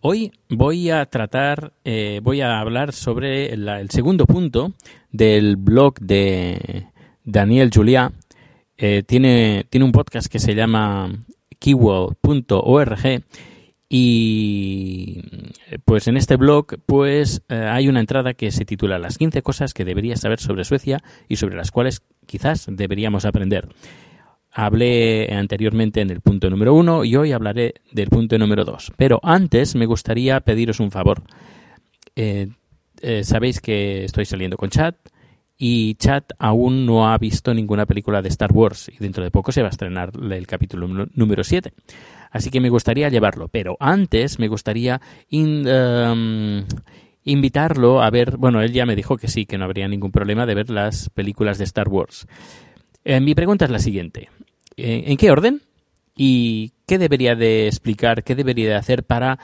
Hoy voy a tratar, eh, voy a hablar sobre el segundo punto del blog de Daniel Juliá. Eh, tiene, tiene un podcast que se llama keyword.org y pues en este blog pues eh, hay una entrada que se titula Las 15 cosas que deberías saber sobre Suecia y sobre las cuales quizás deberíamos aprender. Hablé anteriormente en el punto número uno y hoy hablaré del punto número dos. Pero antes me gustaría pediros un favor. Eh, eh, sabéis que estoy saliendo con Chat y Chat aún no ha visto ninguna película de Star Wars y dentro de poco se va a estrenar el capítulo número 7. Así que me gustaría llevarlo. Pero antes me gustaría em, invitarlo a ver, bueno, él ya me dijo que sí, que no habría ningún problema de ver las películas de Star Wars. Eh, mi pregunta es la siguiente. Eh, ¿En qué orden? ¿Y qué debería de explicar, qué debería de hacer para,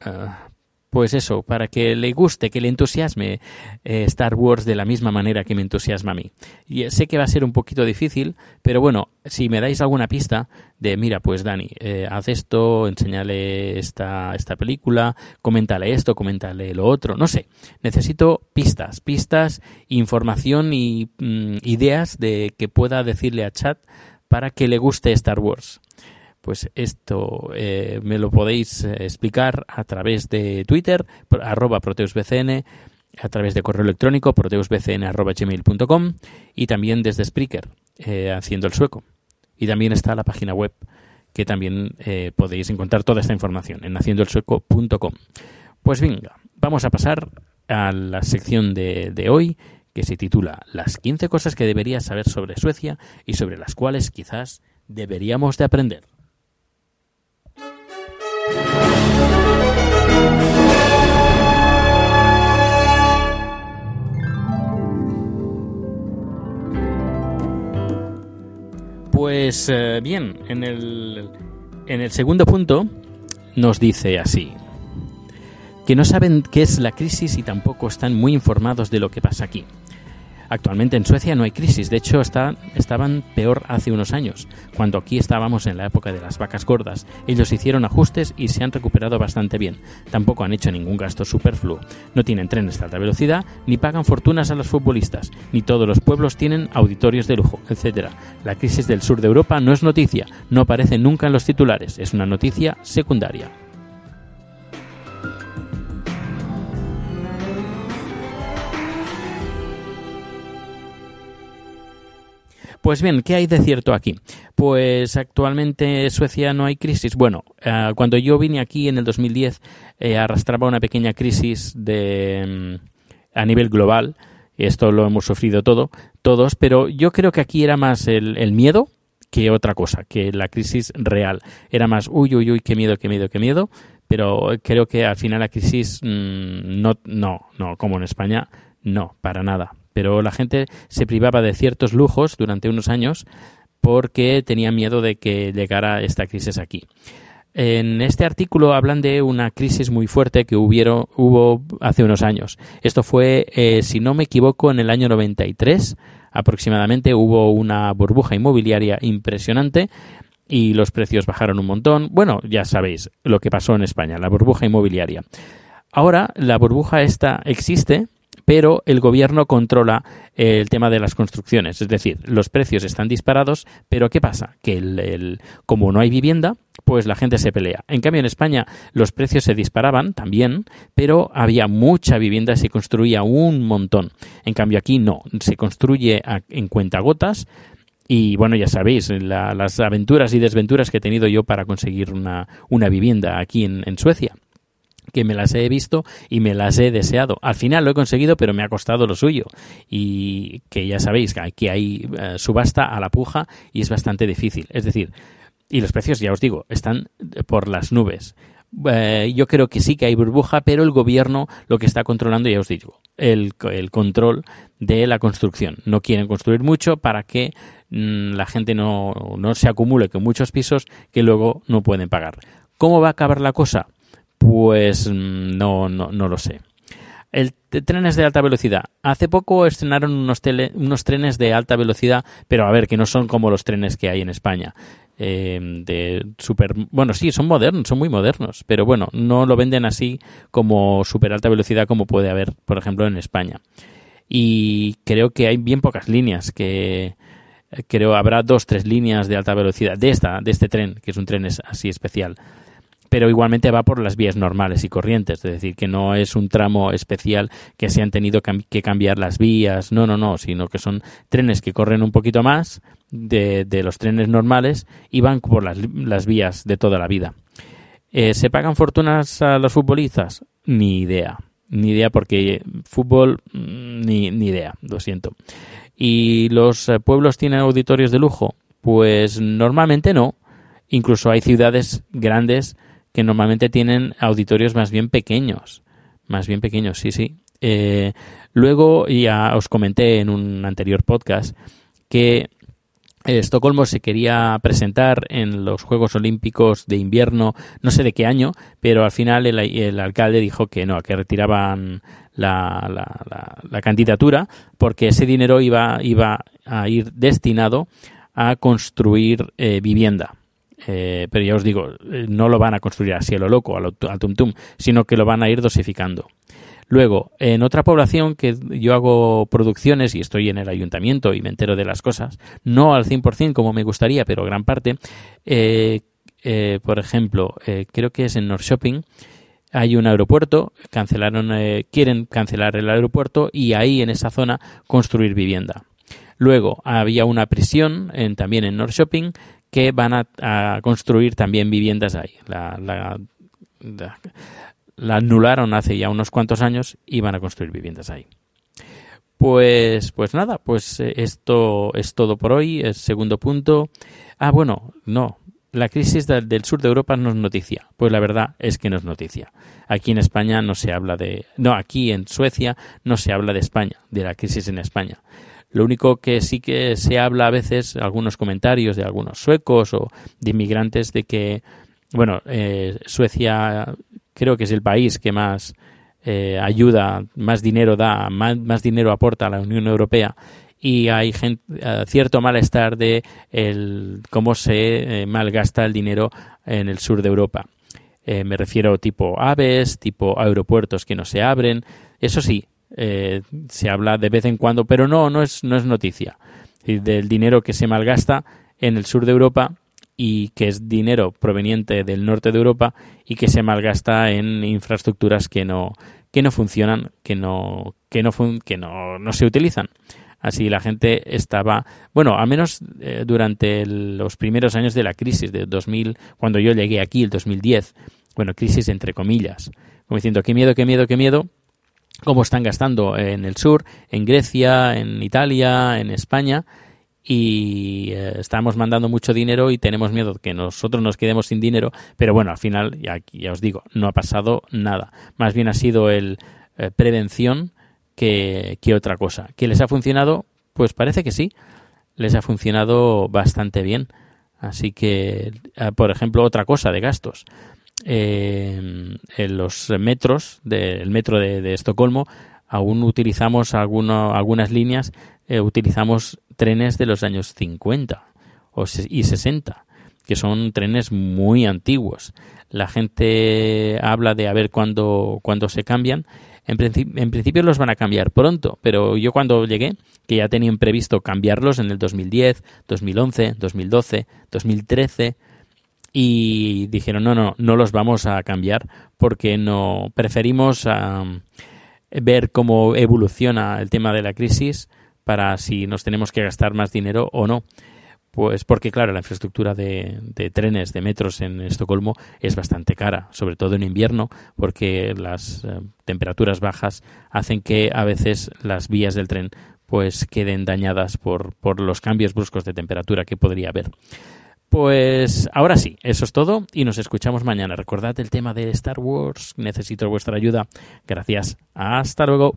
ah, pues eso, para que le guste, que le entusiasme eh, Star Wars de la misma manera que me entusiasma a mí? Y eh, sé que va a ser un poquito difícil, pero bueno, si me dais alguna pista de, mira, pues Dani, eh, haz esto, enséñale esta, esta película, coméntale esto, coméntale lo otro, no sé. Necesito pistas, pistas, información y mm, ideas de que pueda decirle a Chat para que le guste Star Wars. Pues esto eh, me lo podéis eh, explicar a través de Twitter, arroba proteusbcn, a través de correo electrónico proteusbcn arroba gmail.com y también desde Spreaker, eh, haciendo el sueco. Y también está la página web que también podéis encontrar toda esta información en haciendoelsueco.com. Pues venga, vamos a pasar a la sección de, de hoy que se titula Las 15 cosas que deberías saber sobre Suecia y sobre las cuales quizás deberíamos de aprender. Pues eh, bien, en el, en el segundo punto nos dice así, que no saben qué es la crisis y tampoco están muy informados de lo que pasa aquí. Actualmente en Suecia no hay crisis, de hecho está, estaban peor hace unos años, cuando aquí estábamos en la época de las vacas gordas. Ellos hicieron ajustes y se han recuperado bastante bien. Tampoco han hecho ningún gasto superfluo. No tienen trenes de alta velocidad, ni pagan fortunas a los futbolistas, ni todos los pueblos tienen auditorios de lujo, etc. La crisis del sur de Europa no es noticia, no aparece nunca en los titulares, es una noticia secundaria. Pues bien, ¿qué hay de cierto aquí? Pues actualmente en Suecia no hay crisis. Bueno, eh, cuando yo vine aquí en el 2010 eh, arrastraba una pequeña crisis de, mm, a nivel global. Esto lo hemos sufrido todo, todos, pero yo creo que aquí era más el, miedo que otra cosa, que la crisis real. Era más, uy, uy, uy, qué miedo, qué miedo, qué miedo. Pero creo que al final la crisis mm, no, no, no, como en España, no, para nada. Pero la gente se privaba de ciertos lujos durante unos años porque tenía miedo de que llegara esta crisis aquí. En este artículo hablan de una crisis muy fuerte que hubieron, hubo hace unos años. Esto fue, eh, si no me equivoco, en el año 93 aproximadamente hubo una burbuja inmobiliaria impresionante y los precios bajaron un montón. Bueno, ya sabéis lo que pasó en España, la burbuja inmobiliaria. Ahora la burbuja esta existe, pero el gobierno controla el tema de las construcciones. Es decir, los precios están disparados, pero ¿qué pasa? Que el, como no hay vivienda, pues la gente se pelea. En cambio, en España los precios se disparaban también, pero había mucha vivienda, se construía un montón. En cambio, aquí no, se construye en cuentagotas. Y bueno, ya sabéis, las aventuras y desventuras que he tenido yo para conseguir una, una vivienda aquí en, en Suecia que me las he visto y me las he deseado. Al final lo he conseguido, pero me ha costado lo suyo. Y que ya sabéis que aquí hay eh, subasta a la puja y es bastante difícil. Es decir, y los precios, ya os digo, están por las nubes. Eh, yo creo que sí que hay burbuja, pero el gobierno lo que está controlando, ya os digo, el, el control de la construcción. No quieren construir mucho para que mm, la gente no, no se acumule con muchos pisos que luego no pueden pagar. ¿Cómo va a acabar la cosa? Pues mm, no, no, no lo sé. El trenes de alta velocidad. Hace poco estrenaron unos, unos trenes de alta velocidad, pero a ver, que no son como los trenes que hay en España. Eh, de super bueno sí son modernos son muy modernos pero bueno no lo venden así como super alta velocidad como puede haber por ejemplo en España y creo que hay bien pocas líneas que creo habrá dos tres líneas de alta velocidad de esta de este tren que es un tren así especial pero igualmente va por las vías normales y corrientes, es decir, que no es un tramo especial que se han tenido que cambiar las vías, no, no, no, sino que son trenes que corren un poquito más de, los trenes normales y van por las, vías de toda la vida. Eh, ¿Se pagan fortunas a los futbolistas? Ni idea, ni idea porque fútbol, mm, ni, ni idea, lo siento. ¿Y los eh, pueblos tienen auditorios de lujo? Pues normalmente no. Incluso hay ciudades grandes que normalmente tienen auditorios más bien pequeños. Más bien pequeños, sí, sí. Eh, luego, ya os comenté en un anterior podcast que Estocolmo se quería presentar en los Juegos Olímpicos de invierno, no sé de qué año, pero al final el, alcalde dijo que no, que retiraban la, la, candidatura porque ese dinero iba, iba a ir destinado a construir eh, vivienda. Eh, pero ya os digo, eh, no lo van a construir así a lo loco, al, al tum tum, sino que lo van a ir dosificando. Luego, en otra población que yo hago producciones y estoy en el ayuntamiento y me entero de las cosas, no al 100% como me gustaría, pero gran parte, eh, por ejemplo, creo que es en North Shopping, hay un aeropuerto, cancelaron, quieren cancelar el aeropuerto y ahí en esa zona construir vivienda. Luego había una prisión también en North Shopping que van a, construir también viviendas ahí. La, la, anularon hace ya unos cuantos años y van a construir viviendas ahí. Pues, pues nada, pues eh, esto es todo por hoy. El segundo punto. Ah, bueno, no. La crisis del sur de Europa no es noticia. Pues la verdad es que no es noticia. Aquí en España no se habla de. No, aquí en Suecia no se habla de España, de la crisis en España. Lo único que sí que se habla a veces, algunos comentarios de algunos suecos o de inmigrantes, de que, bueno, eh, Suecia creo que es el país que más eh, ayuda, más dinero da, más, dinero aporta a la Unión Europea y hay eh, cierto malestar de el, cómo se malgasta el dinero en el sur de Europa. me refiero tipo aves, tipo aeropuertos que no se abren. Eso sí, eh, se habla de vez en cuando, pero no, no es, no es noticia. del dinero que se malgasta en el sur de Europa y que es dinero proveniente del norte de Europa y que se malgasta en infraestructuras que no, que no funcionan, que no, que no, que no, no se utilizan. Así la gente estaba, bueno, al menos eh, durante los primeros años de la crisis de 2000, cuando yo llegué aquí, el 2010, bueno, crisis entre comillas, como diciendo, qué miedo, qué miedo, qué miedo, cómo están gastando en el sur, en Grecia, en Italia, en España, y eh, estamos mandando mucho dinero y tenemos miedo que nosotros nos quedemos sin dinero, pero bueno, al final, ya, ya os digo, no ha pasado nada. Más bien ha sido el eh, prevención que, que otra cosa. ¿Que les ha funcionado? Pues parece que sí, les ha funcionado bastante bien. Así que, eh, por ejemplo, otra cosa de gastos. Eh, en los metros del metro de, Estocolmo aún utilizamos algunas líneas, eh, utilizamos trenes de los años 50 y 60, que son trenes muy antiguos. La gente habla de a ver cuándo, cuándo se cambian. En, en, principio los van a cambiar pronto, pero yo cuando llegué, que ya tenían previsto cambiarlos en el 2010, 2011, 2012, 2013, y dijeron no, no, no los vamos a cambiar porque no preferimos ver cómo evoluciona el tema de la crisis para si nos tenemos que gastar más dinero o no. Pues porque, claro, la infraestructura de, trenes, de metros en Estocolmo es bastante cara, sobre todo en invierno, porque las eh, temperaturas bajas hacen que a veces las vías del tren pues queden dañadas por, por los cambios bruscos de temperatura que podría haber. Pues ahora sí, eso es todo y nos escuchamos mañana. Recordad el tema de Star Wars, necesito vuestra ayuda. Gracias, hasta luego.